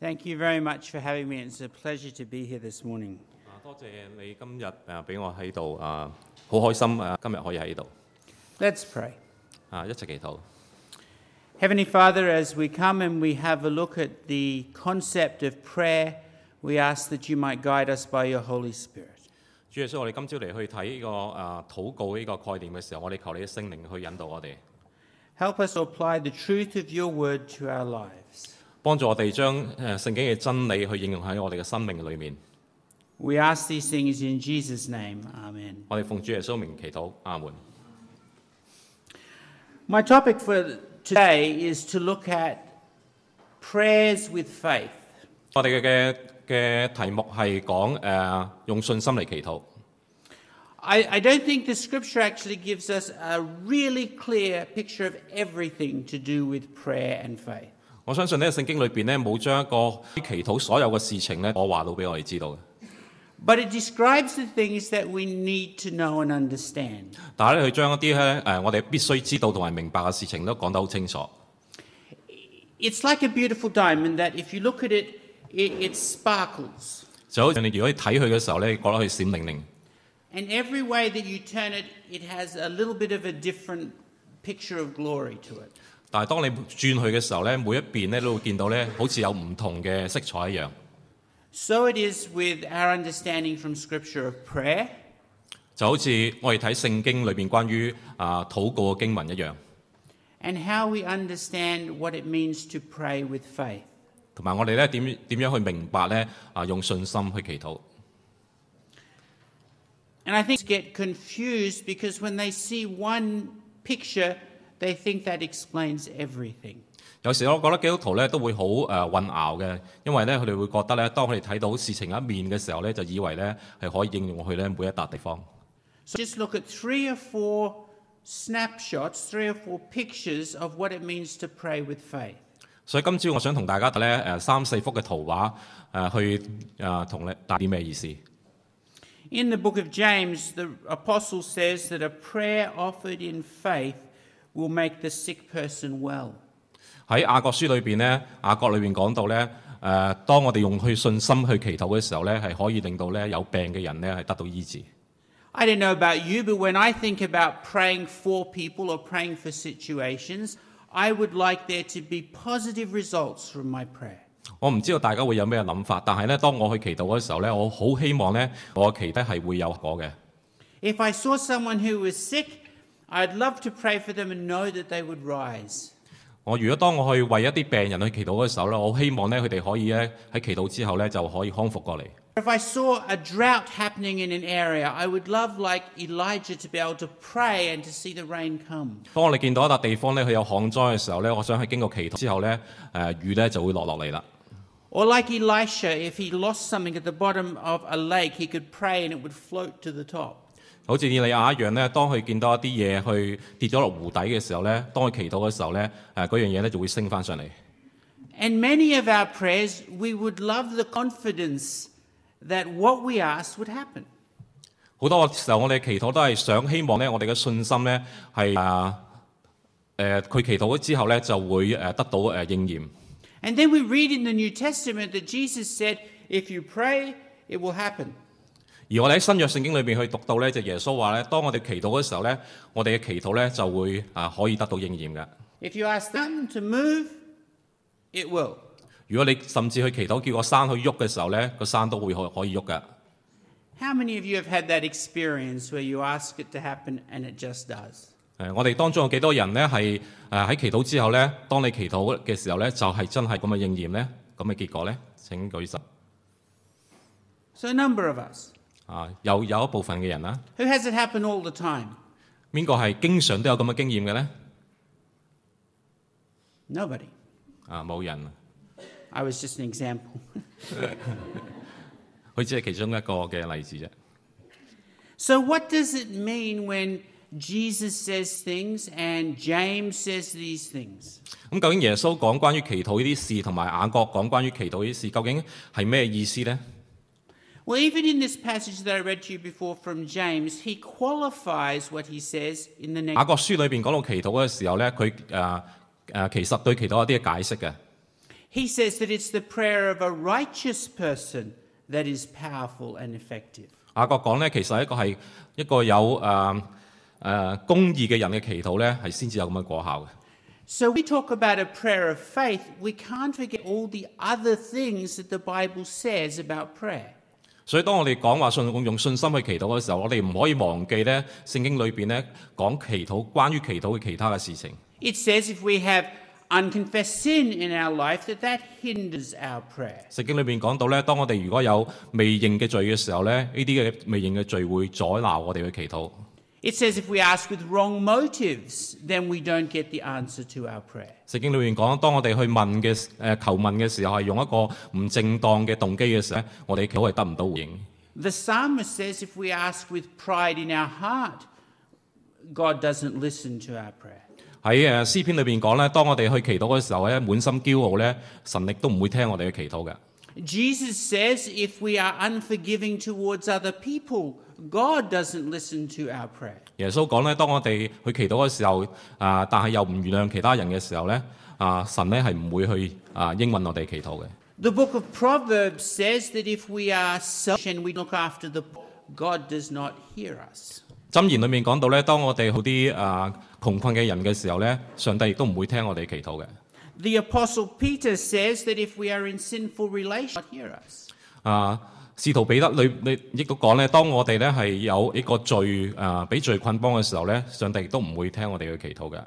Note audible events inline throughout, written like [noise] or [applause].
Thank you very much for having me. It's a pleasure to be here this morning. 啊，多谢你今日诶俾我喺度啊，好开心啊！今日可以喺度 Let's pray. 啊，一齐祈祷。 Heavenly Father, as we come and we have a look at the concept of prayer, we ask that you might guide us by your Holy Spirit. 主耶稣，我哋今朝嚟去睇呢、个啊祷告呢个概念嘅时候，我哋求你嘅圣灵去引导我哋， Help us to apply the truth of your word to our lives. 帮助我哋将诶圣经嘅真理去应用喺我哋嘅生命里面。 We ask these things in Jesus' name. Amen. 我哋奉主耶稣名祈祷，阿门。 My topic for today is to look at prayers with faith. 我哋嘅嘅题目系讲诶用信心嚟祈祷。 I, I don't think the scripture actually gives us a really clear picture of everything to do with prayer and faith. 我相信呢圣经里边呢，冇将一个祈祷所有嘅事情呢，我话到俾我哋知道嘅。 But it describes the things that we need to know and understand. 但系咧，佢将一啲咧诶，我哋必须知道同埋明白嘅事情都讲得好清楚。 It's like a beautiful diamond that if you look at it, it, it sparkles. 就好似你如果你睇佢嘅时候咧，觉得佢闪灵灵。 And every way that you turn it, it has a little bit of a different picture of glory to it. 但係當你轉去嘅時候咧，每一邊咧都會見到咧，好似有唔同嘅色彩一樣。So it is with our understanding from scripture of prayer. 就好似我哋睇聖經裏邊關於啊禱告嘅經文一樣，and how we understand what it means to pray with faith. 同埋我哋咧點點樣去明白咧啊用信心去祈禱。And I think get confused because when they see one picture, they think that explains everything. 有时我觉得基督徒咧都会好诶、呃混淆嘅，因为咧佢哋会觉得咧，当佢哋睇到事情一面嘅时候咧，就以为咧系可以应用去咧每一笪地方。 So just look at three or four snapshots, three or four pictures of what it means to pray with faith. 所以今朝我想同大家睇咧诶三四幅嘅图画诶、呃去诶同你带啲咩意思？ In the book of James, the apostle says that a prayer offered in faith will make the sick person well. 喺雅各书里边咧，雅各里边讲到咧诶、当我哋用去信心去祈祷嘅时候咧，系可以令到咧有病嘅人咧系得到医治。 I don't know about you, but when I think about praying for people or praying for situations, I would like there to be positive results from my prayer. 我唔知道大家会有咩谂法，但系咧，当我去祈祷嘅时候咧，我好希望咧，我嘅祈祷系会有果嘅。 If I saw someone who was sick, I'd love to pray for them and know that they would rise. 我如果当我去为一啲病人去祈祷嘅时候咧，我好希望咧佢哋可以咧喺祈祷之后咧就可以康复过嚟。 If I saw a drought happening in an area, I would love, like Elijah, to be able to pray and to see the rain come. 当我哋见到一笪地方咧，佢有旱灾嘅时候咧，我想喺经过祈祷之后咧，诶、雨咧就会落落嚟啦。 Or like Elisha, if he lost something at the bottom of a lake, he could pray and it would float to the top. 好似以利亞一樣咧，當佢見到一啲嘢去跌咗落湖底嘅時候咧，當佢祈禱嘅時候咧，誒、嗰樣嘢咧就會升翻上嚟。And many of our prayers, we would love the confidence that what we ask would happen. 好多時候我哋祈禱都係想希望咧，我哋嘅信心咧係啊誒，佢、祈禱咗之後咧就會誒得到誒應驗。And then we read in the New Testament that Jesus said, if you pray, it will happen. 而我哋喺新約聖經裏邊去讀到咧，就耶穌話咧，當我哋祈禱嘅時候咧，我哋嘅祈禱咧就會啊可以得到應驗嘅。If you ask them to move, it will. 如果你甚至去祈禱叫個山去喐嘅時候咧，個山都會可可以喐嘅。How many of you have had that experience where you ask it to happen and it just does? 誒，我哋當中有幾多人咧係誒喺祈禱之後咧，當你祈禱嘅時候咧，就係、真係咁嘅應驗咧？咁嘅結果咧？請舉手。So, a number of us. 啊，有有一部分嘅人啦，Who has it happen all the time? 邊個係經常都有咁嘅經驗嘅咧？Nobody. 啊，冇人，I was just an example. 佢只係其中一個嘅例子啫。So, what does it mean when Jesus says things and James says these things? 咁究竟耶穌講關於祈禱呢啲事，同埋雅各講關於祈禱呢啲事，究竟係咩意思呢？Well, even in this passage that I read to you before from James, he qualifies what he says in the 雅 next. 各书里边讲到祈祷嘅时候咧，佢诶诶其实对祈祷有啲嘅解释嘅。 He says that it's the prayer of a righteous person that is powerful and effective. 雅各讲咧，其实一个系一个有诶诶、呃呃公义嘅人嘅祈祷咧，系先至有咁嘅果效嘅。 So we talk about a prayer of faith, we can't forget all the other things that the Bible says about prayer. 所以當我哋講話信用信心去祈禱嘅時候，我哋唔可以忘記咧聖經裏邊咧講祈禱關於祈禱嘅其他嘅事情。It says if we have unconfessed sin in our life, that that hinders our prayer. 聖經裏邊講到咧，當我哋如果有未認嘅罪嘅時候咧，呢啲嘅未認嘅罪會阻撓我哋去祈禱。It says if we ask with wrong motives, then we don't get the answer to our prayer. 圣经里面讲，当我哋去问嘅诶、呃求问嘅时候，系用一个唔正当嘅动机嘅时候咧，我哋祈祷系得唔到回应。 The psalmist says if we ask with pride in our heart, God doesn't listen to our prayer. 喺诶诗篇里边讲咧，当我哋去祈祷嘅时候咧，满心骄傲咧，神亦都唔会听我哋嘅祈祷嘅。 Jesus says if we are unforgiving towards other people, God doesn't listen to our prayer. 耶稣讲咧，当我哋去祈祷嘅时候，啊，但系又唔原谅其他人嘅时候咧，啊，神咧系唔会去啊应允我哋祈祷嘅。 The book of Proverbs says that if we are selfish and we look after the poor, God does not hear us. 箴言里面讲到咧，当我哋好啲啊穷困嘅人嘅时候咧，上帝亦都唔会听我哋祈祷嘅。 The apostle Peter says that if we are in sinful relations, God hear us. 啊， 使徒彼得裏你亦都講咧，當我哋咧係有一個罪啊，俾罪捆綁嘅時候咧，上帝亦都唔會聽我哋嘅祈禱嘅。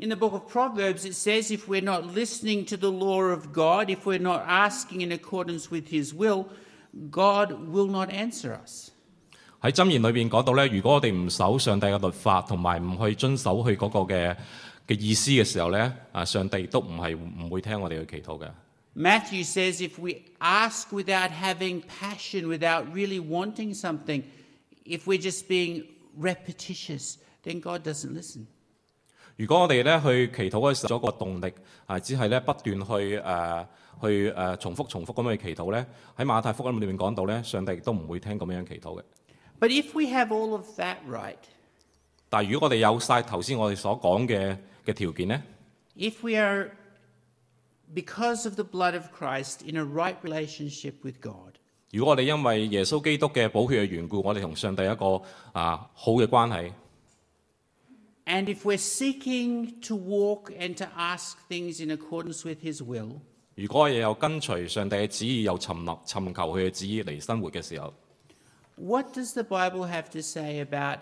In the book of Proverbs, it says if we're not listening to the law of God, if we're not asking in accordance with His will, God will not answer us. 喺箴言裏邊講到咧，如果我哋唔守上帝嘅律法，同埋唔去遵守佢嗰個嘅嘅意思嘅時候咧，啊，上帝亦都唔係唔會聽我哋嘅祈禱嘅。Matthew says if we ask without having passion, without really wanting something, if we're just being repetitious, then God doesn't listen. 如果我哋咧去祈祷嘅时候，咗个动力啊，只系咧不断去诶、呃去诶、呃重复重复咁去祈祷咧，喺马太福音里面讲到咧，上帝亦都唔会听咁样祈祷嘅。 But if we have all of that right, 但系如果我哋有晒头先我哋所讲嘅嘅条件咧， if we are, because of the blood of Christ, in a right relationship with God, 如果我哋因为耶稣基督嘅宝血嘅缘故，我哋同上帝有一个啊好嘅关系， and if we're seeking to walk and to ask things in accordance with His will, 如果我哋又跟随上帝嘅旨意，又寻寻寻求佢嘅旨意嚟生活嘅时候， what does the Bible have to say about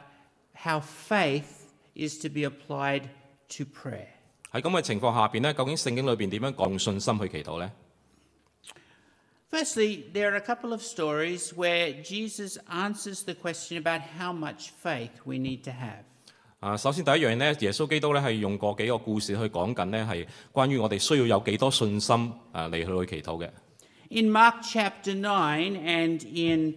how faith is to be applied to prayer? 喺咁嘅情況下邊咧，究竟聖經裏邊點樣講用信心去祈禱呢？Firstly, there are a couple of stories where Jesus answers the question about how much faith we need to have. 啊，首先第一樣咧，耶穌基督咧係用過幾個故事去講緊咧，係關於我哋需要有幾多信心啊嚟去去祈禱嘅。In Mark chapter nine and in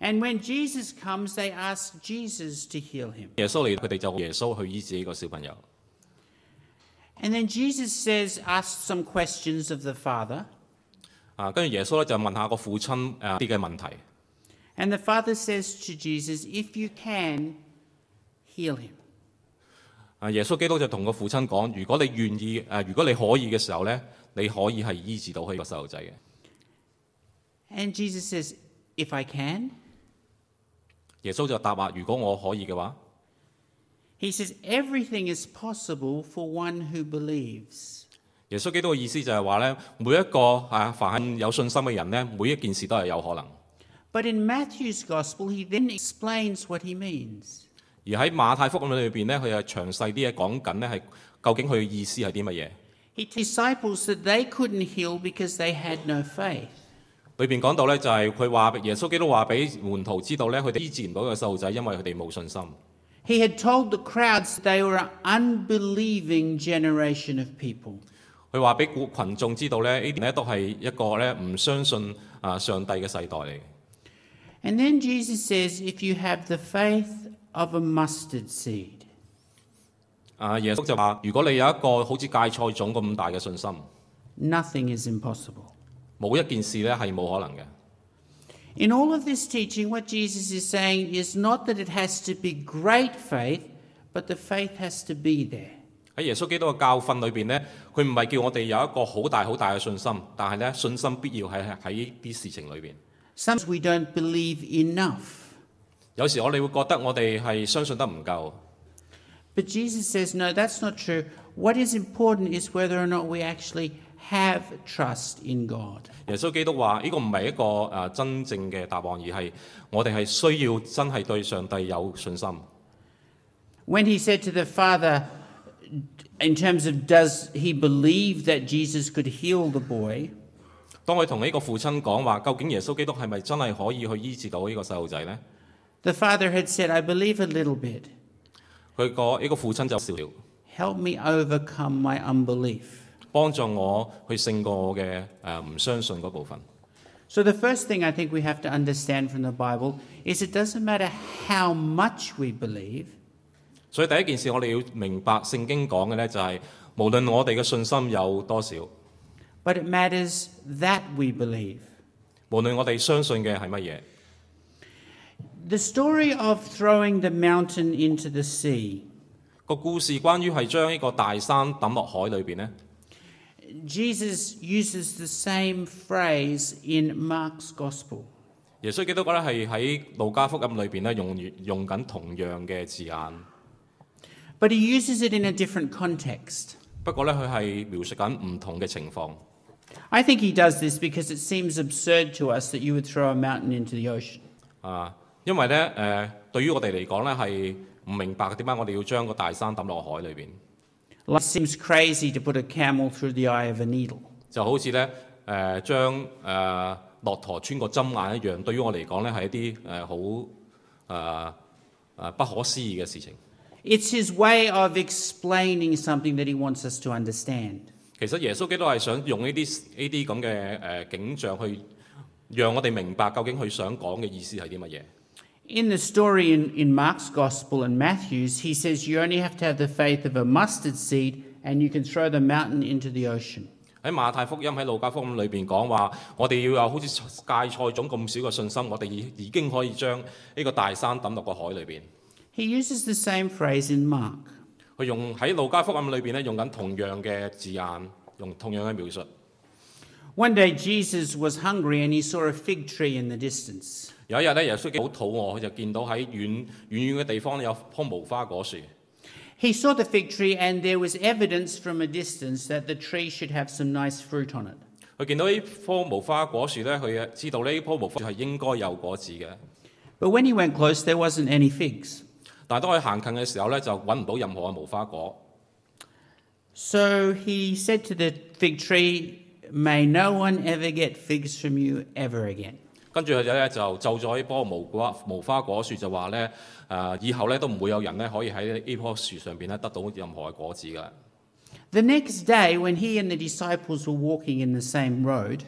And when Jesus comes, they ask Jesus to heal him. 耶稣嚟，佢哋就耶稣去医治呢个小朋友。 And then Jesus says, asks some questions of the father. 啊，跟住耶稣咧就问下个父亲诶啲嘅问题。 And the father says to Jesus, If you can, heal him. 啊，耶稣基督就同个父亲讲：如果你愿意诶，如果你可以嘅时候咧，你可以系医治到佢个细路仔嘅。 And Jesus says, If I can? 耶穌就答話：如果我可以嘅話，He says, Everything is possible for one who believes. 耶穌基督嘅意思就係話咧，每一個啊凡係有信心嘅人咧，每一件事都係有可能。But in Matthew's gospel, he then explains what he means. 而喺馬太福音裏邊咧，佢係詳細啲嘢講緊咧係究竟佢嘅意思係啲乜嘢？He disciples that they couldn't heal because they had no faith. 裏邊講到咧就係佢話耶穌基督話俾門徒知道咧，佢哋醫治唔到個細路仔，因為佢哋冇信心。He had told the crowds they were an unbelieving generation of people. 佢話俾群眾知道咧，呢啲咧都係一個咧唔相信啊上帝嘅世代嚟嘅。And then Jesus says, if you have the faith of a mustard seed, 啊，耶穌就話：如果你有一個好似芥菜種咁大嘅信心，nothing is impossible. 冇一件事咧係冇可能嘅。In all of this teaching, what Jesus is saying is not that it has to be great faith, but the faith has to be there. 喺耶穌基督嘅教訓裏邊咧，佢唔係叫我哋有一個好大好大嘅信心，但係咧信心必要喺喺啲事情裏邊。Sometimes we don't believe enough. 有時我哋會覺得我哋係相信得唔夠，But Jesus says, no, that's not true. What is important is whether or not we actually have trust in God. 耶稣基督话：呢、个唔系一个诶、呃真正嘅答案，而系我哋系需要真系对上帝有信心。 When he said to the Father, in terms of does he believe that Jesus could heal the boy, 当佢同呢个父亲讲话，究竟耶稣基督系咪真系可以去医治到呢个细路仔呢？ the father had said, I believe a little bit. 佢个呢个父亲就笑了， Help me overcome my unbelief. 幫助我去勝過我嘅誒唔相信嗰部分。So, the first thing I think we have to understand from the Bible is it doesn't matter how much we believe, 所以第一件事我哋要明白聖經講嘅呢，就係、無論我哋嘅信心有多少，but it matters that we believe. 無論我哋相信嘅係乜嘢。The story of throwing the mountain into the sea, 個故事關於係將呢個大山抌落海裏邊呢，Jesus uses the same phrase in Mark's Gospel. 耶稣基督咧系喺路加福音里边咧用用紧同样嘅字眼， But he uses it in a different context. 不过咧佢系描述紧唔同嘅情况。 I think he does this because it seems absurd to us that you would throw a mountain into the ocean. 啊，因为咧诶、呃，对于我哋嚟讲咧系唔明白点解我哋要将个大山抌落海里边， Like it seems crazy to put a camel through the eye of a needle. 就好似咧诶将诶骆驼穿个针眼一样。对于我嚟讲咧系一啲诶好诶诶不可思议嘅事情。 It's his way of explaining something that he wants us to understand. 其实耶稣基督系想用呢啲呢啲咁嘅诶景象去让我哋明白究竟佢想讲嘅意思系啲乜嘢。 In the story in, in Mark's Gospel and Matthew's, he says you only have to have the faith of a mustard seed and you can throw the mountain into the ocean. 喺马太福音喺路加福音里边讲话，我哋要有好似芥菜种咁少嘅信心，我哋已已经可以将呢个大山抌落个海里边。 He uses the same phrase in Mark. 佢用喺路加福音里边咧，用紧同样嘅字眼，用同样嘅描述。 One day Jesus was hungry and he saw a fig tree in the distance. 有一日咧，耶稣基督好肚饿，佢就见到喺远远远嘅地方有棵无花果树。 He saw the fig tree and there was evidence from a distance that the tree should have some nice fruit on it. 佢见到呢棵无花果树咧，佢知道呢棵无花树系应该有果子嘅。 But when he went close, there wasn't any figs. 但系当佢行近嘅时候咧，就揾唔到任何嘅无花果。 So he said to the fig tree, May no one ever get figs from you ever again. 跟住佢就咧就就咗呢棵無花無花果樹，就話咧誒，以後咧都唔會有人咧可以喺呢棵樹上邊咧得到任何嘅果子㗎。The next day, when he and the disciples were walking in the same road,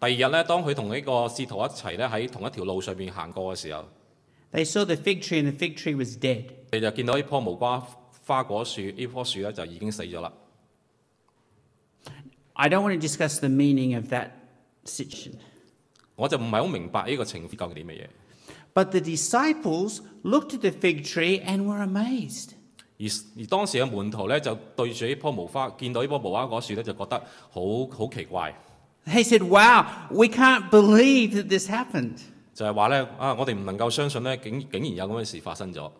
第二日咧，當佢同呢個使徒一齊咧喺同一條路上邊行過嘅時候，they saw the fig tree and the fig tree was dead. 你就見到呢棵無瓜花果樹，呢棵樹咧就已經死咗啦。I don't want to discuss the meaning of that situation. 我就唔係好明白呢個情節究竟啲乜嘢。But the disciples looked at the fig tree and were amazed. 而而當時嘅門徒咧就對住呢棵無花，見到呢棵無花果樹咧就覺得好好奇怪，They said, Wow, we can't believe that this happened. 就係話咧啊，我哋唔能夠相信咧，竟竟然有咁嘅事發生咗。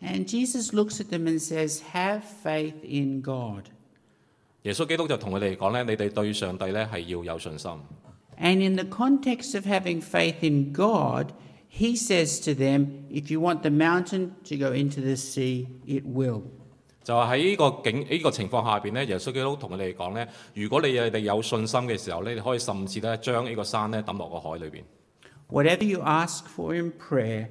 And Jesus looks at them and says, Have faith in God. 耶穌基督就同佢哋講咧：你哋對上帝咧係要有信心。And in the context of having faith in God, he says to them, If you want the mountain to go into the sea, it will. 就系喺呢个境呢、个情况下边咧，耶稣基督同佢哋讲咧：如果你哋有信心嘅时候咧，你可以甚至咧将呢个山咧抌落个海里边。 Whatever you ask for in prayer,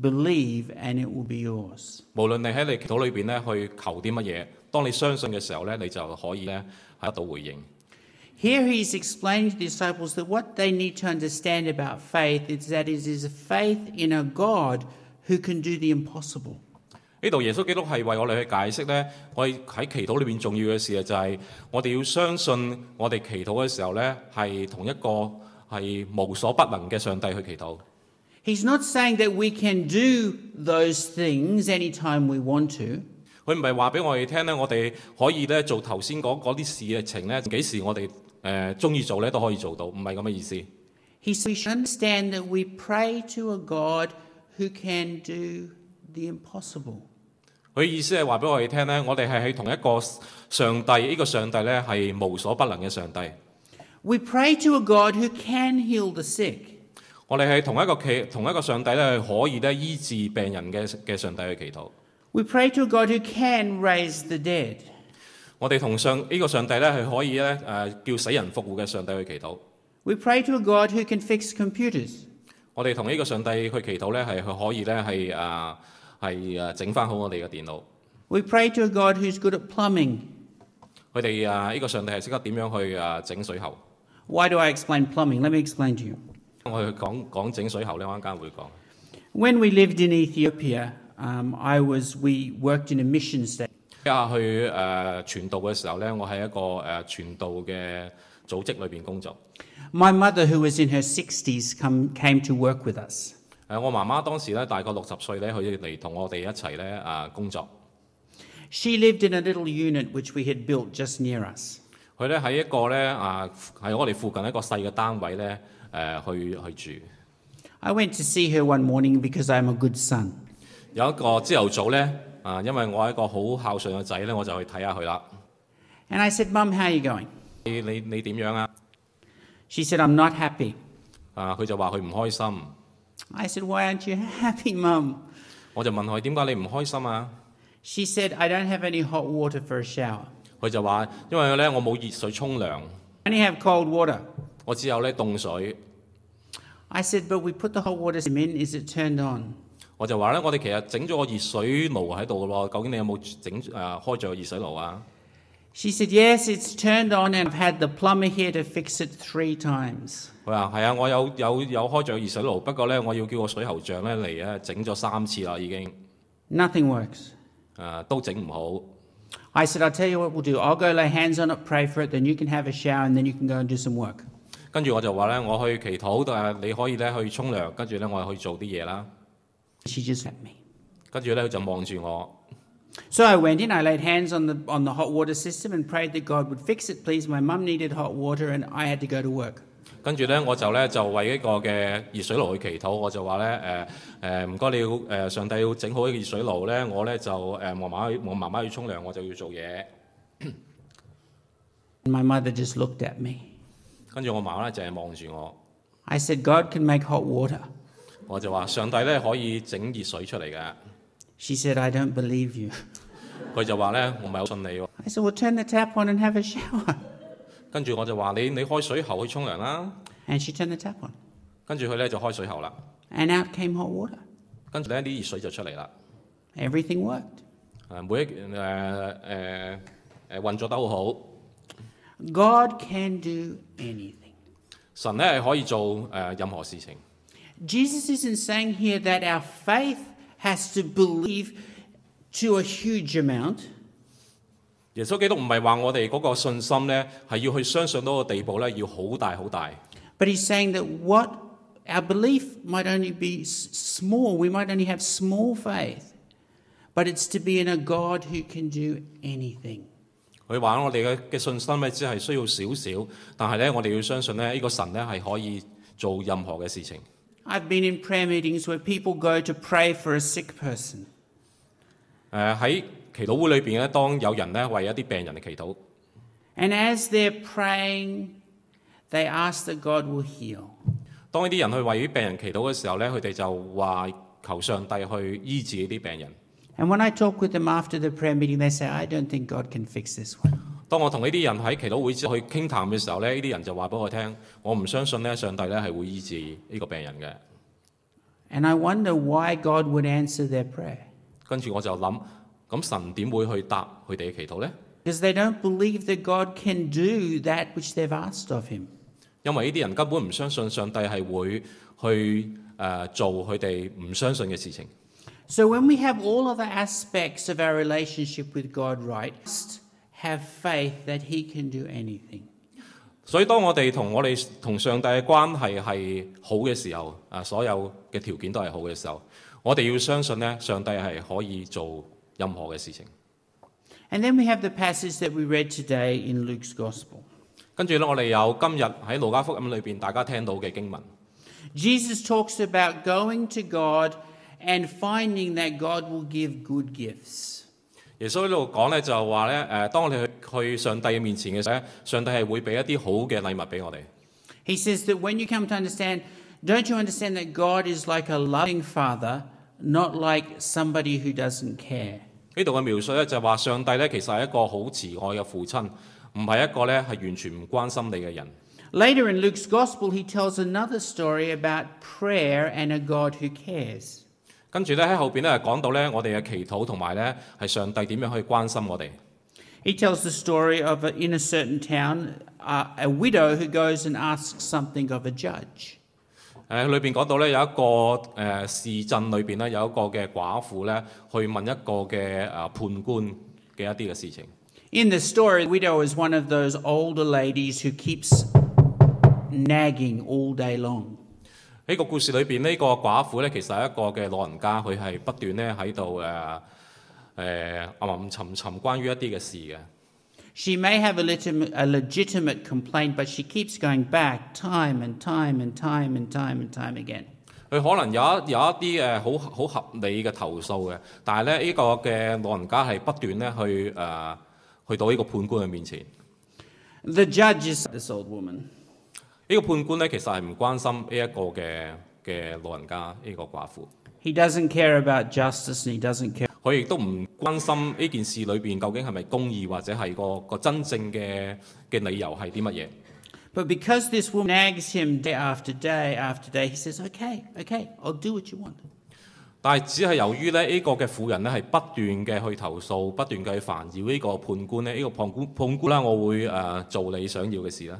believe and it will be yours. 无论你喺你祈祷里边咧去求啲乜嘢， 当你相信嘅时候咧，你就可以咧系得到回应。 Here he's explaining to the disciples that what they need to understand about faith is that it is a faith in a God who can do the impossible. 呢度耶稣基督系为我哋去解释咧，我哋喺祈祷里边重要嘅事啊，就系我哋要相信我哋祈祷嘅时候咧，系同一个系无所不能嘅上帝去祈祷。 He's not saying that we can do those things anytime we want to. 佢唔系话俾我哋听咧，我哋可以咧做头先讲嗰啲事情咧，几时我哋 誒中意做咧都可以做到，唔係咁嘅意思。He says we should understand that we pray to a God who can do the impossible. 佢意思係話俾我哋聽咧，我哋係喺同一個上帝，呢、個上帝咧係無所不能嘅上帝。We pray to a God who can heal the sick. 我哋係同一個祈同一個上帝咧，係可以咧醫治病人嘅嘅上帝去祈禱。We pray to a God who can raise the dead. 我哋同上呢、個上帝咧係可以咧誒、叫死人復活嘅上帝去祈禱。We pray to a God who can fix computers. 我哋同呢個上帝去祈禱咧係佢可以咧係啊係誒整翻好我哋嘅電腦。We pray to a God who's good at plumbing. 佢哋啊呢個上帝係識得點樣去啊整水喉。Why do I explain plumbing? Let me explain to you. 我去講講整水喉咧，我一陣間會講。When we lived in Ethiopia, um, I was we worked in a mission station. 家下去誒、呃、傳道嘅時候咧，我喺一個誒、呃、傳道嘅組織裏邊工作。My mother, who was in her sixty s come, came to work with us. 誒、我媽媽當時咧大概六十歲咧，佢嚟同我哋一齊咧啊工作。She lived in a little unit which we had built just near us. 佢咧喺一個咧啊喺我哋附近一個細嘅單位咧誒、去去住。I went to see her one morning because I'm a good son. 有一個朝頭早咧啊，因为我系一个好孝顺嘅仔咧，我就去睇下佢啦。 And I said, Mum, how are you going? 你你你点样啊？ She said, I'm not happy. 啊，佢就话佢唔开心。 I said, Why aren't you [laughs] happy, Mum? 我就问佢点解你唔开心啊？ She said, I don't have any hot water for a shower. 佢就话因为咧我冇热水冲凉， I only have cold water. 我只有咧冻水。 I said, But we put the hot water system in. Is it turned on? 我就話咧，我哋其實整咗個熱水爐喺度嘅喎，究竟你有冇整誒、開咗個熱水爐啊？She said, Yes, it's turned on, and I've had the plumber here to fix it three times. 佢話係啊，我有有有開咗個熱水爐，不過咧我要叫個水喉匠咧嚟咧整咗三次啦，已經 Nothing works. 誒、都整唔好。I said, I'll tell you what we'll do. I'll go lay hands on it, pray for it, then you can have a shower, and then you can go and do some work. 跟住我就話咧，我去祈禱，但係你可以咧去沖涼，跟住咧我去做啲嘢啦。She just let me. 跟住咧佢就望住我， So I went in, I laid hands on the, on the hot water system and prayed that God would fix it, please. My mum needed hot water, and I had to go to work. 跟住咧我就咧就为呢个嘅热水炉去祈祷，我就话咧诶诶唔该你要诶、上帝要整好呢个热水炉咧，我咧就诶、我妈妈去我妈妈要冲凉，我就要做嘢。 And my mother just looked at me. 跟住我妈妈咧就系望住我， I said, God can make hot water. 我就話上帝咧可以整熱水出嚟嘅。She said, I don't believe you. 佢就話咧我唔係好信你喎。I said, Well, turn the tap on and have a shower. 跟住我就話你你開水喉去沖涼啦。And she turned the tap on. 跟住佢咧就開水喉啦。And out came hot water. 跟住咧啲熱水就出嚟啦。Everything worked. 誒每一誒誒誒運作得好好。God can do anything. 神咧係可以做誒、任何事情。Jesus isn't saying here that our faith has to believe to a huge amount. 耶稣基督唔系话我哋嗰个信心咧系要去相信到个地步咧，要好大好大。 But he's saying that what our belief might only be s- small, we might only have small faith, but it's to be in a God who can do anything. 佢话我哋嘅嘅信心咧只系需要少少，但系咧我哋要相信咧呢个神咧系可以做任何嘅事情。 I've been in prayer meetings where people go to pray for a sick person. 诶喺祈祷会里边咧，当有人咧为一啲病人嚟祈祷， And as they're praying, they ask that God will heal. 当呢啲人去为啲病人祈祷嘅时候咧，佢哋就话求上帝去医治呢啲病人。 And when I talk with them after the prayer meeting, they say, I don't think God can fix this one. 當我同呢啲人喺祈禱會之後去傾談嘅時候咧，呢啲人就話俾我聽，我唔相信咧上帝咧係會醫治呢個病人嘅。And I wonder why God would answer their prayer. 跟住我就諗，咁神點會去答佢哋嘅祈禱呢？Because they don't believe that God can do that which they've asked of Him. 因為呢啲人根本唔相信上帝係會去誒、呃做佢哋唔相信嘅事情。So when we have all other aspects of our relationship with God right, have faith that He can do anything. 所以当我哋同我哋同上帝嘅关系系好嘅时候，啊所有嘅条件都系好嘅时候，我哋要相信咧，上帝系可以做任何嘅事情。 And then we have the passage that we read today in Luke's Gospel. 跟住咧，我哋有今日喺路加福音里边大家听到嘅经文。 Jesus talks about going to God and finding that God will give good gifts. 耶稣喺度讲咧，就系话咧，诶，当我哋去去上帝嘅面前嘅时候咧，上帝系会俾一啲好嘅礼物俾我哋。 He says that when you come to understand, don't you understand that God is like a loving father, not like somebody who doesn't care? 呢度嘅描述咧就系话上帝咧其实系一个好慈爱嘅父亲，唔系一个咧系完全唔关心你嘅人。 Later in Luke's Gospel, he tells another story about prayer and a God who cares. 跟住咧喺后边咧讲到咧我哋嘅祈祷同埋咧系上帝点样去关心我哋。 He tells the story of a, in a certain town uh, a widow who goes and asks something of a judge. 诶里边讲到咧有一个诶、呃市镇里边咧有一个嘅寡妇咧去问一个嘅诶、呃判官嘅一啲嘅事情。 In the story, the widow is one of those older ladies who keeps nagging all day long. 呢個故事裏邊呢個寡婦咧其實係一個嘅老人家，佢係不斷咧喺度誒誒吟吟沉沉關於一啲嘅事嘅。She may have a, legitimate, a legitimate complaint, but she keeps going back time and time and time and time and time again. 佢可能有一有一啲誒好好合理嘅投訴嘅，但係咧呢、個嘅老人家係不斷咧去誒、呃去到呢個判官嘅面前。The judge is this old woman. 呢、個判官咧其實係唔關心呢一個嘅嘅老人家呢、個寡婦，He doesn't care about justice and he doesn't care. 佢亦都唔關心呢件事裏邊究竟係咪公義或者係個個真正嘅嘅理由係啲乜嘢。But because this woman nags him day after day after day, he says, Okay, okay, I'll do what you want. 但係只係由於咧呢個嘅婦人咧係不斷嘅去投訴，不斷嘅去煩擾呢個判官咧，呢、個判官判官啦，我會誒、呃做你想要嘅事啦。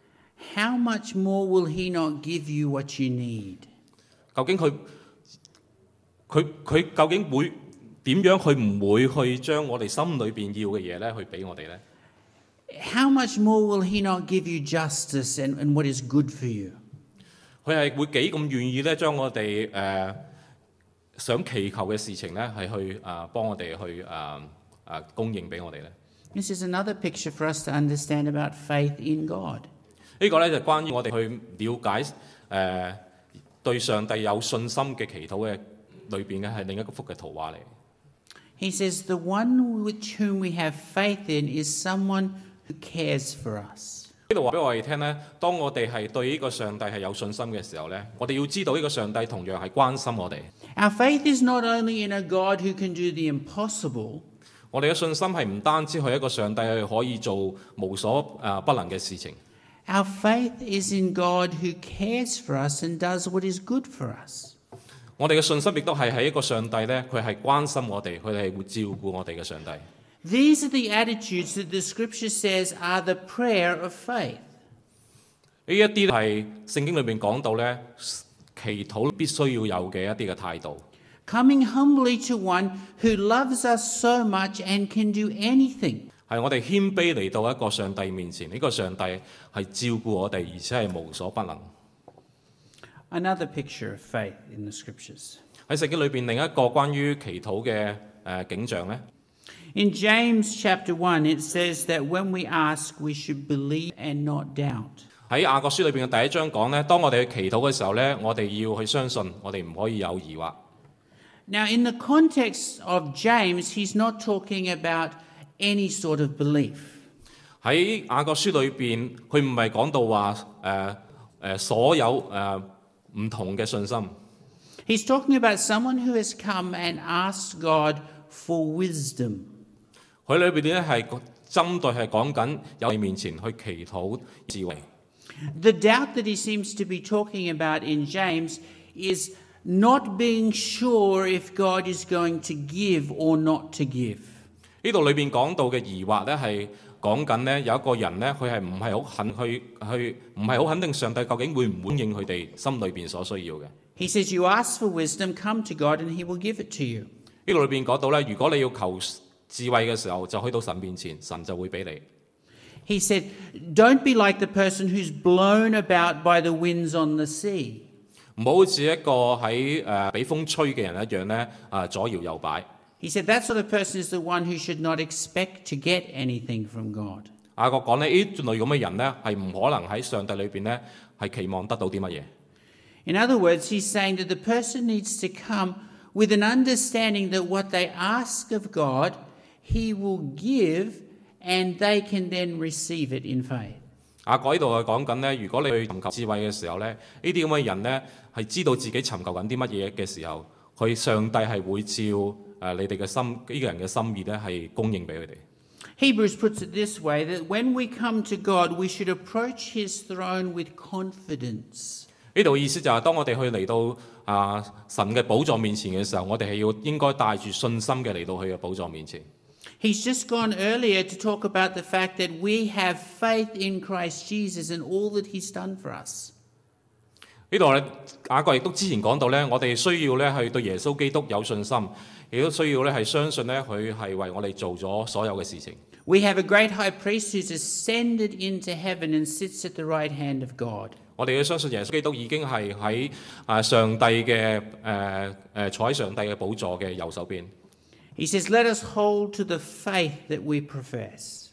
How much more will he not give you what you need? 究竟佢佢佢究竟会点样？佢唔会去将我哋心里边要嘅嘢咧，去俾我哋咧？ How much more will he not give you justice and, and what is good for you? 佢系会几咁愿意咧，将我哋诶、呃想祈求嘅事情咧，系去诶、呃、帮我哋去诶诶、呃供应俾我哋咧？ This is another picture for us to understand about faith in God. 呢個咧就關於我哋去了解誒、呃、對上帝有信心嘅祈禱嘅裏邊嘅係另一個幅嘅圖畫嚟。He says, The one with whom we have faith in is someone who cares for us. 呢度話俾我哋聽咧，當我哋係對呢個上帝係有信心嘅時候咧，我哋要知道呢個上帝同樣係關心我哋。Our faith is not only in a God who can do the impossible, 我哋嘅信心係唔單止係一個上帝係可以做無所誒、呃不能嘅事情，our faith is in God who cares for us and does what is good for us. 我哋嘅信心亦都系喺一个上帝咧，佢系关心我哋，佢哋系会照顾我哋嘅上帝。 These are the attitudes that the scripture says are the prayer of faith. 呢一啲系圣经里边讲到咧，祈祷必须要有嘅一啲嘅态度。 Coming humbly to one who loves us so much and can do anything. 係我哋謙卑嚟到一個上帝面前，呢、個上帝係照顧我哋，而且係無所不能。Another picture of faith in the scriptures. 喺聖經裏邊另一個關於祈禱嘅誒景象咧，In James chapter one, it says that when we ask, we should believe and not doubt. 喺雅各書裏邊嘅第一章講咧，當我哋去祈禱嘅時候咧，我哋要去相信，我哋唔可以有疑惑。Now, in the context of James, he's not talking about any sort of belief. 喺雅各书里边，佢唔系讲到话诶诶所有诶唔、同嘅信心， He's talking about someone who has come and asked God for wisdom. 佢里边咧系针对系讲紧有你面前去祈祷智慧。 The doubt that he seems to be talking about in James is not being sure if God is going to give or not to give. 呢度裏邊講到嘅疑惑咧係講緊咧有一個人咧佢係唔係好肯去去唔係好肯定上帝究竟會唔會應佢哋心裏邊所需要嘅。He says, You ask for wisdom, come to God, and he will give it to you. 呢度裏邊講到咧，如果你要求智慧嘅時候，就去到神面前，神就會俾你。He said, Don't be like the person who's blown about by the winds on the sea. 唔好似一個喺誒俾風吹嘅人一樣咧，啊左搖右擺。He said, That sort of person is the one who should not expect to get anything from God. 雅各讲咧，呢类咁嘅人咧，系唔可能喺上帝里边咧系期望得到啲乜嘢。 In other words, he's saying that the person needs to come with an understanding that what they ask of God, he will give, and they can then receive it in faith. 雅各呢度系讲紧咧，如果你去寻求智慧嘅时候咧，呢啲咁嘅人咧系知道自己寻求紧啲乜嘢嘅时候，佢上帝系会照 诶你哋嘅心呢、个人嘅心意咧系供应俾佢哋。 Hebrews puts it this way that when we come to God, we should approach his throne with confidence. 呢度意思就系、当我哋去嚟到啊神嘅宝座面前嘅时候，我哋系要应该带住信心嘅嚟到佢嘅宝座面前。 He's just gone earlier to talk about the fact that we have faith in Christ Jesus and all that he's done for us. 呢度咧，雅各亦都之前講到咧，我哋需要咧係對耶穌基督有信心，亦都需要咧係相信咧佢係為我哋做咗所有嘅事情。We have a great high priest who's ascended into heaven and sits at the right hand of God. 我哋要相信耶穌基督已經係喺啊上帝嘅誒誒坐喺上帝嘅寶座嘅右手邊。He says, Let us hold to the faith that we profess.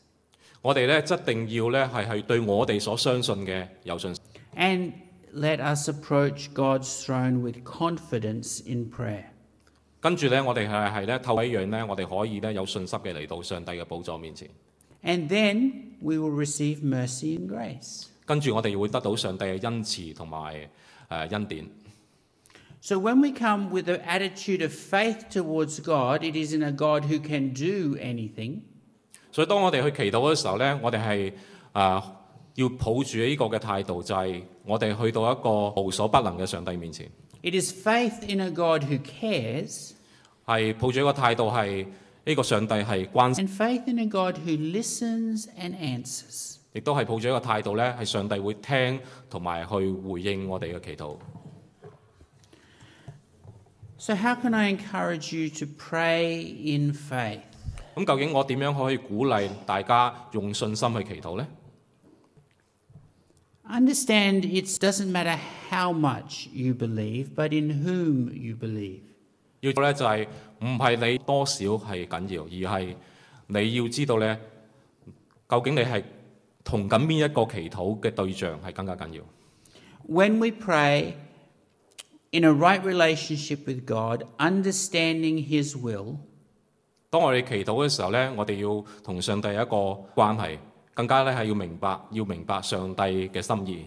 我哋咧一定要咧係係對我哋所相信嘅有信心。And let us approach God's throne with confidence in prayer. 跟住咧，我哋系系咧透过一样咧，我哋可以咧有信心嘅嚟到上帝嘅宝座面前。 And then we will receive mercy and grace. 跟住我哋会得到上帝嘅恩慈同埋诶恩典。 So when we come with an attitude of faith towards God, it isn't a God who can do anything. 所以当我哋去祈祷嘅时候咧，我哋系啊 要抱住呢個嘅態度，就係、我哋去到一個無所不能嘅上帝面前，It is faith in a God who cares 係抱住一個態度係呢個上帝係關心，and faith in a God who listens and answers. 亦都係抱住一個態度咧，係上帝會聽同埋去回應我哋嘅祈禱。So, how can I encourage you to pray in faith? 咁究竟我點樣可以鼓勵大家用信心去祈禱呢？Understand it doesn't matter how much you believe, but in whom you believe. 要做咧就系唔系你多少系紧要，而系你要知道咧，究竟你系同紧边一个祈祷嘅对象系更加紧要。 When we pray in a right relationship with God, understanding His will, 当我哋祈祷嘅时候咧，我哋要同上帝有一个关系， 更加咧係要明白，要明白上帝嘅心意。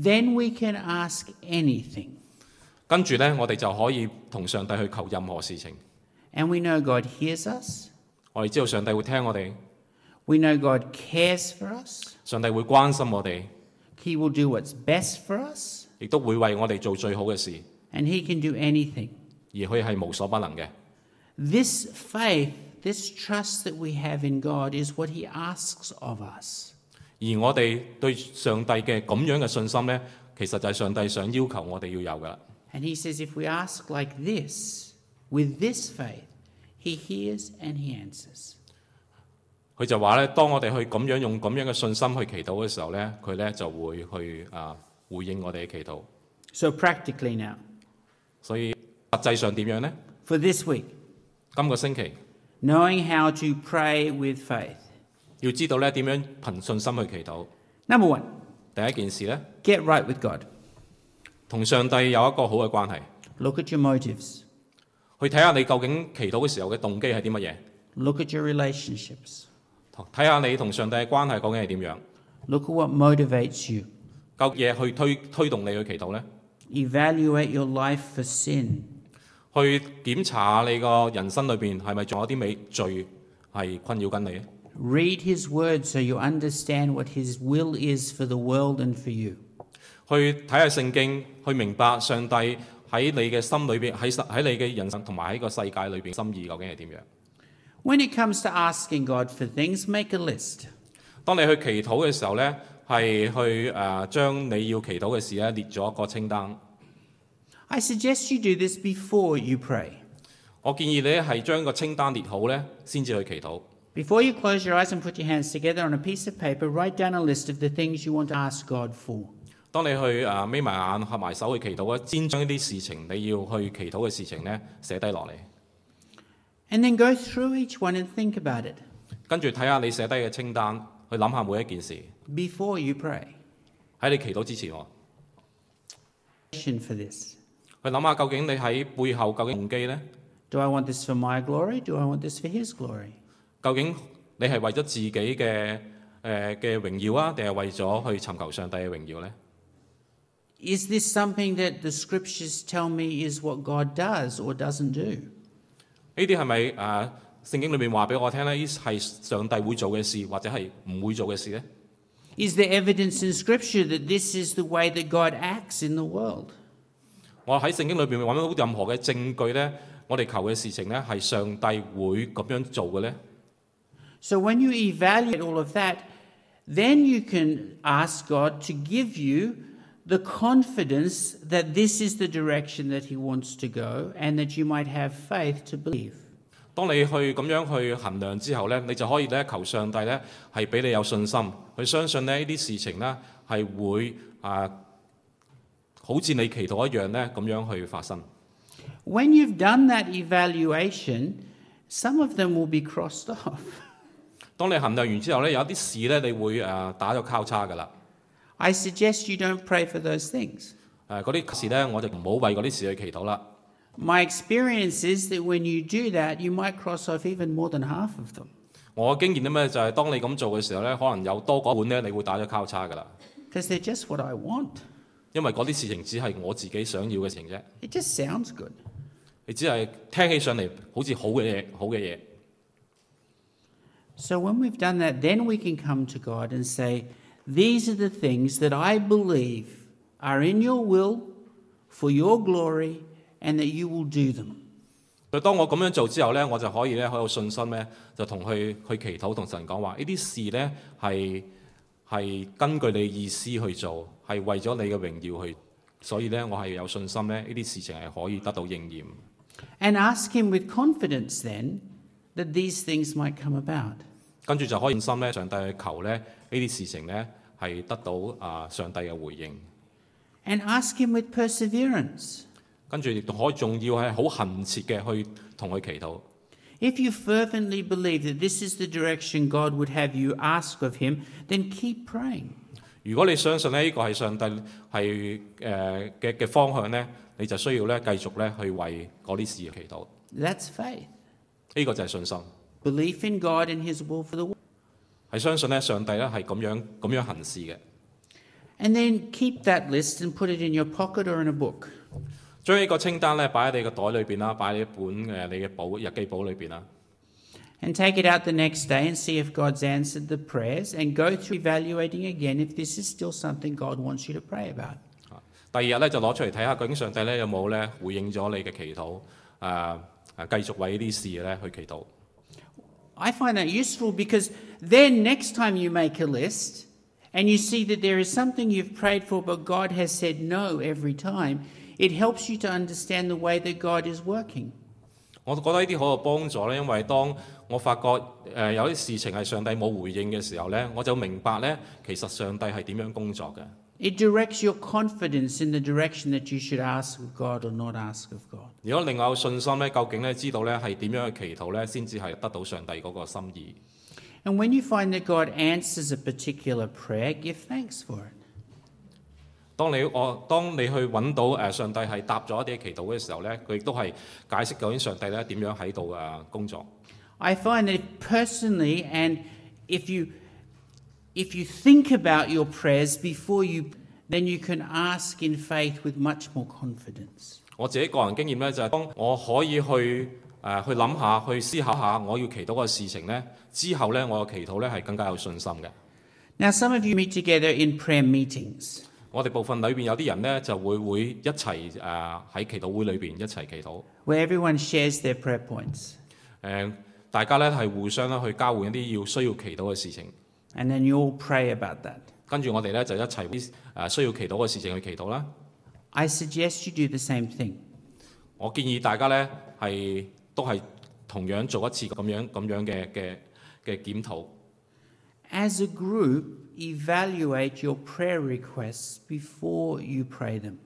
then we can ask anything. 跟住咧，我哋就可以同上帝去求任何事情。And we know God hears us, 我哋知道上帝會聽我哋，we know God cares for us, 上帝會關心我哋，He will do what's best for us, 亦都會為我哋做最好嘅事，and He can do anything. 而佢係無所不能嘅。This faith, this trust that we have in God is what He asks of us. 而我哋对上帝嘅咁样嘅信心呢，其实就系上帝想要求我哋要有噶啦。 And He says if we ask like this, with this faith, He hears and He answers. 佢就话咧，当我哋去咁样用咁样嘅信心去祈祷嘅时候呢，佢呢就会去啊回应我哋嘅祈祷。 So, practically now, 所以实际上点样呢？ for this week, 今个星期 knowing how to pray with faith. 要知道呢点样凭信心去祈祷。 Number one, 第一件事呢， get right with God. 同上帝有一个好嘅关系， Look at your motives. 去睇下你究竟祈祷嘅时候嘅动机系啲乜嘢。 Look at your relationships. 睇下你同上帝嘅关系究竟系点样， Look at what motivates you. 究嘢去推推动你去祈祷呢？ Evaluate your life for sin. 去檢查下你個人生裏邊係咪仲有啲美罪係困擾緊你？Read His Word so you understand what His will is for the world and for you. 去睇下聖經，去明白上帝喺你嘅心裏邊，喺喺你嘅人生同埋喺個世界裏邊心意究竟係點樣？When it comes to asking God for things, make a list. 當你去祈禱嘅時候咧，係去誒、呃、將你要祈禱嘅事咧列咗一個清單。I suggest you do this before you pray. 我建议你系将个清单列好呢，先至去祈祷。 Before you close your eyes and put your hands together on a piece of paper, write down a list of the things you want to ask God for. 当你去诶眯埋眼、合埋手去祈祷咧，先将呢啲事情你要去祈祷嘅事情呢写低落嚟， And then go through each one and think about it 跟住睇下你写低嘅清单，去谂下每一件事。 before you pray. 喺你祈祷之前喎， For this. 去諗下究竟你喺背後究竟動機呢？Do I want this for my glory? Do I want this for His glory? 究竟你係為咗自己嘅誒嘅榮耀啊，定係為咗去尋求上帝嘅榮耀呢？Is this something that the scriptures tell me is what God does or doesn't do? 呢啲係咪誒聖經裏面話俾我聽呢？呢係上帝會做嘅事，或者係唔會做嘅事呢？Is there evidence in scripture that this is the way that God acts in the world? 我喺聖經裏邊揾到任何嘅證據咧，我哋求嘅事情咧，係上帝會咁樣做嘅咧？So when you evaluate all of that, then you can ask God to give you the confidence that this is the direction that He wants to go and that you might have faith to believe. 當你去咁樣去衡量之後咧，你就可以咧求上帝咧係俾你有信心，去相信呢呢啲事情呢係會啊，好似你祈禱一樣咧咁樣去發生。When you've done that evaluation, some of them will be crossed off. 當你衡量完之後咧，有啲事咧，你會誒打咗交叉噶啦。I suggest you don't pray for those things. 誒嗰啲事咧，我就唔好為嗰啲事去祈禱啦。My experience is that when you do that, you might cross off even more than half of them 我嘅經驗咧咩就係、當你咁做嘅時候咧，可能有多嗰半咧，你會打咗交叉噶啦。because they're just what I want. 因為嗰啲事情只係我自己想要嘅事情啫，It just sounds good. 你只係聽起上嚟好似好嘅嘢，好嘅嘢。So when we've done that, then we can come to God and say, These are the things that I believe are in your will for your glory and that you will do them. 所以當我咁樣做之後呢，我就可以咧好有信心呢，就同佢去祈禱，同神講話：呢啲事呢係係根據你意思去做，係為咗你嘅榮耀去。所以咧，我係有信心咧，呢啲事情係可以得到應驗。And ask Him with confidence then that these things might come about. 跟住就可以信心咧，上帝去求咧，呢啲事情咧係得到啊上帝嘅回應。And ask Him with perseverance. 跟住亦都可以仲要係好懇切嘅去同佢祈禱。If you fervently believe that this is the direction God would have you ask of Him, then keep praying. 如果你相信咧呢個係上帝係誒嘅嘅方向咧，你就需要咧繼續咧去為嗰啲事祈禱。That's faith. 呢、個就係信心，Belief in God and His will for the world. 係相信咧上帝咧係咁樣咁樣行事嘅。And then keep that list and put it in your pocket or in a book. 將呢個清單咧擺喺你個袋裏邊啦，擺喺一本誒你嘅簿日記簿裏邊啦。And take it out the next day and see if God's answered the prayers and go through evaluating again if this is still something God wants you to pray about. 第二日咧就攞出嚟睇下，究竟上帝咧有冇咧回应咗你嘅祈祷？诶、诶继续为呢啲事咧去祈祷。 I find that useful because then next time you make a list and you see that there is something you've prayed for but God has said no every time, it helps you to understand the way that God is working. 我觉得呢啲好有帮助咧，因为当 我發覺誒、有啲事情係上帝冇回應嘅時候咧，我就明白咧其實上帝係點樣工作嘅。It directs your confidence in the direction that you should ask of God or not ask of God. 如果另外有信心咧，究竟咧知道咧係點樣去祈禱咧，先至係得到上帝嗰個心意。And when you find that God answers a particular prayer, give thanks for it. 當你我當你去揾到誒上帝係答咗一啲祈禱嘅時候咧，佢亦都係解釋究竟上帝咧點樣喺度誒工作。I find that personally, and if you if you think about your prayers before you, then you can ask in faith with much more confidence. 我自己个人经验咧，就系、当我可以去诶、呃去谂下、去思考下我要祈祷嘅事情咧，之后咧，我嘅祈祷咧系更加有信心嘅。 Now, some of you meet together in prayer meetings. 我哋部分里边有啲人咧就会会一齐诶喺祈祷会里边一齐祈祷，诶、 where everyone shares their prayer points. 大家咧係互相咧去交換一啲要需要祈禱嘅事情，And then you all pray about that. 跟住我哋咧就一齊啲誒需要祈禱嘅事情去祈禱啦。I suggest you do the same thing. 我建議大家咧係都係同樣做一次咁樣咁樣嘅嘅嘅檢討。As a group, evaluate your prayer requests before you pray them.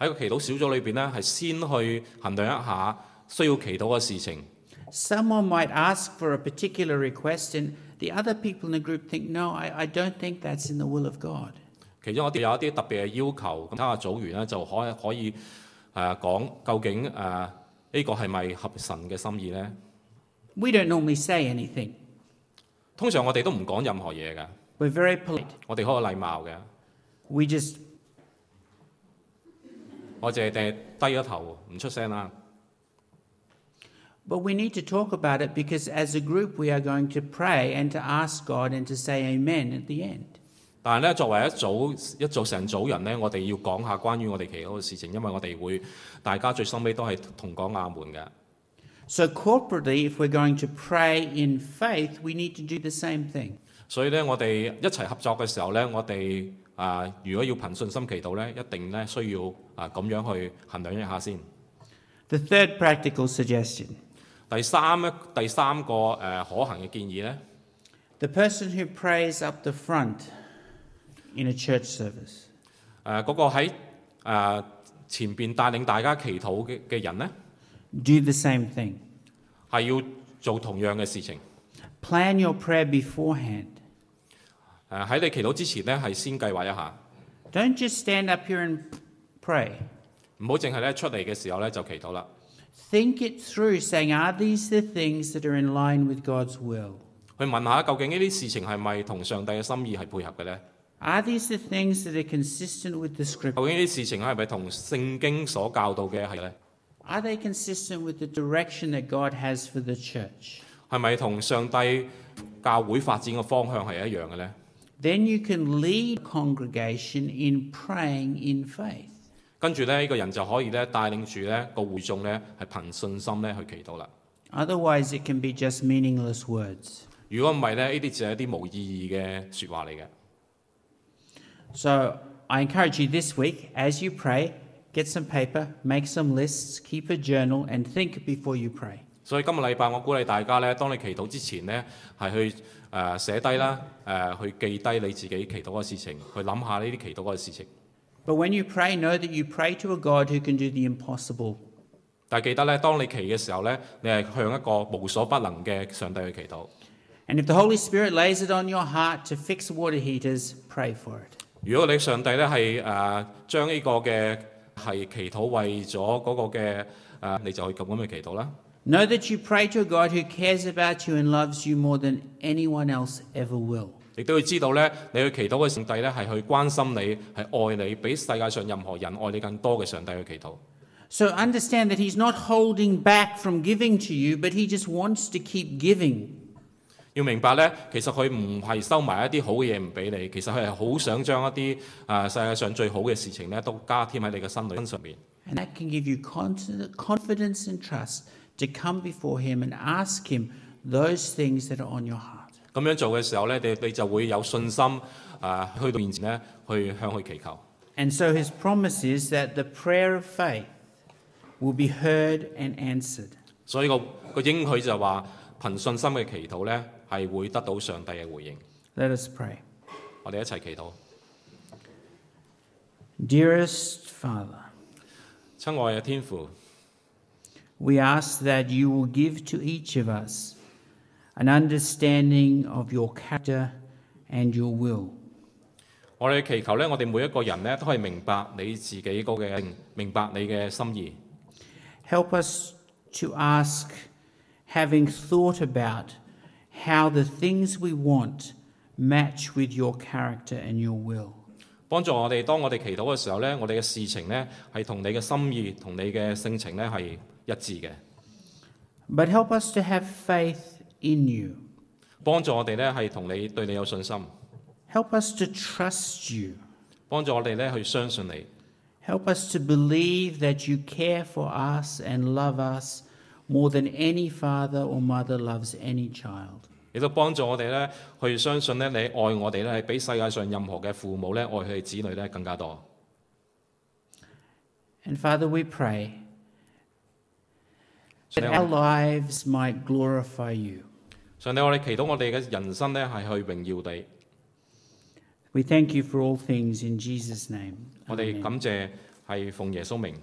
喺個祈禱小組裏邊咧，係先去衡量一下需要祈禱嘅事情。Someone might ask for a particular request, and the other people in the group think, No, I, I don't think that's in the will of God. 其中一啲有一啲特别嘅要求，咁睇下组员咧就可可以诶、呃、讲究竟诶呢、个系咪合神嘅心意呢？ We don't normally say anything. 通常我哋都唔讲任何嘢嘅， We're very polite. 我哋好有礼貌嘅， We just, 我净系低低咗头唔出声啦。 but we need to talk about it because as a group we are going to pray and to ask God and to say Amen at the end. 但系咧，作为一组一组成组人咧，我哋要讲下关于我哋祈祷嘅事情，因为我哋会大家最收尾都系同讲亚门嘅。 So, corporately, if we're going to pray in faith, we need to do the same thing. 所以咧，我哋一齐合作嘅时候咧，我哋啊、如果要凭信心祈祷咧，一定咧需要啊咁、样去衡量一下先。 The third practical suggestion 第三咧，第三個誒、呃可行嘅建議咧，the person who prays up the front in a church service. 誒、嗰、個喺誒、呃前邊帶領大家祈禱嘅嘅人咧，Do the same thing. 係要做同樣嘅事情。Plan your prayer beforehand. 誒、喺你祈禱之前咧，係先計劃一下，Don't just stand up here and pray. 唔好淨係咧出嚟嘅時候咧就祈禱啦。Think it through, saying, Are these the things that are in line with God's will? 去问下究竟呢啲事情系咪同上帝嘅心意系配合嘅呢？ Are these the things that are consistent with the scripture? 究竟呢啲事情系咪同圣经所教导嘅系呢？ Are they consistent with the direction that God has for the church? 系咪同上帝教会发展嘅方向系一样嘅呢？ Then you can lead congregation in praying in faith. 跟住呢，呢、個人就可以咧帶領住咧個會眾咧係憑信心咧去祈禱啦。Otherwise, it can be just meaningless words. 如果唔係咧，呢啲只係一啲冇意義嘅説話嚟嘅。So I encourage you this week, as you pray, get some paper, make some lists, keep a journal, and think before you pray. 所以今個禮拜我鼓勵大家咧，當你祈禱之前咧，係去誒、呃、寫低啦，誒、去記低你自己祈禱嘅事情，去諗下呢啲祈禱嘅事情。But when you pray, know that you pray to a God who can do the impossible. 但系记得咧，当你祈嘅时候咧，你系向一个无所不能嘅上帝去祈祷。 And if the Holy Spirit lays it on your heart to fix water heaters, pray for it. 如果你上帝咧系诶将呢个嘅系祈祷为咗嗰个嘅诶、呃你就去咁咁去祈祷啦。 Know that you pray to a God who cares about you and loves you more than anyone else ever will. 亦都要知道咧，你去祈祷嘅上帝咧系去关心你，系爱你，比世界上任何人爱你更多嘅上帝去祈祷。 So understand that He's not holding back from giving to you, but He just wants to keep giving. 要明白咧，其实佢唔系收埋一啲好嘅嘢唔俾你，其实佢系好想将一啲啊、世界上最好嘅事情咧，都加添喺你嘅身里身上面。 And that can give you confidence confidence and trust to come before Him and ask Him those things that are on your heart. 咁樣做嘅時候咧，你你就會有信心啊、去到面前咧，去向佢祈求。And so His promise is that the prayer of faith will be heard and answered. 所以個個應許就係話，憑信心嘅祈禱咧，係會得到上帝嘅回應。Let us pray. 我哋一齊祈禱，Dearest Father, 親愛嘅天父，we ask that you will give to each of us an understanding of your character and your will. 我哋祈求咧，我哋每一个人咧都系明白你自己嗰嘅明白你嘅心意， Help us to ask having thought about how the things we want match with your character and your will. 帮助我哋，当我哋祈祷嘅时候呢，我哋嘅事情呢系同你嘅心意、同你嘅性情呢系一致嘅。 But help us to have faith in you. 帮助我哋呢系同你对你有信心， Help us to trust you. 帮助我哋呢去相信你， Help us to believe that you care for us and love us more than any father or mother loves any child. 亦都帮助我哋呢去相信呢你爱我哋呢系比世界上任何嘅父母呢爱佢哋子女呢更加多。 And Father, we pray 上 that 帝 our 我 lives might glorify you. 上帝，我哋祈祷我哋嘅人生咧係去荣耀你。We thank you for all things in Jesus' name. 我哋.感謝係奉耶穌名。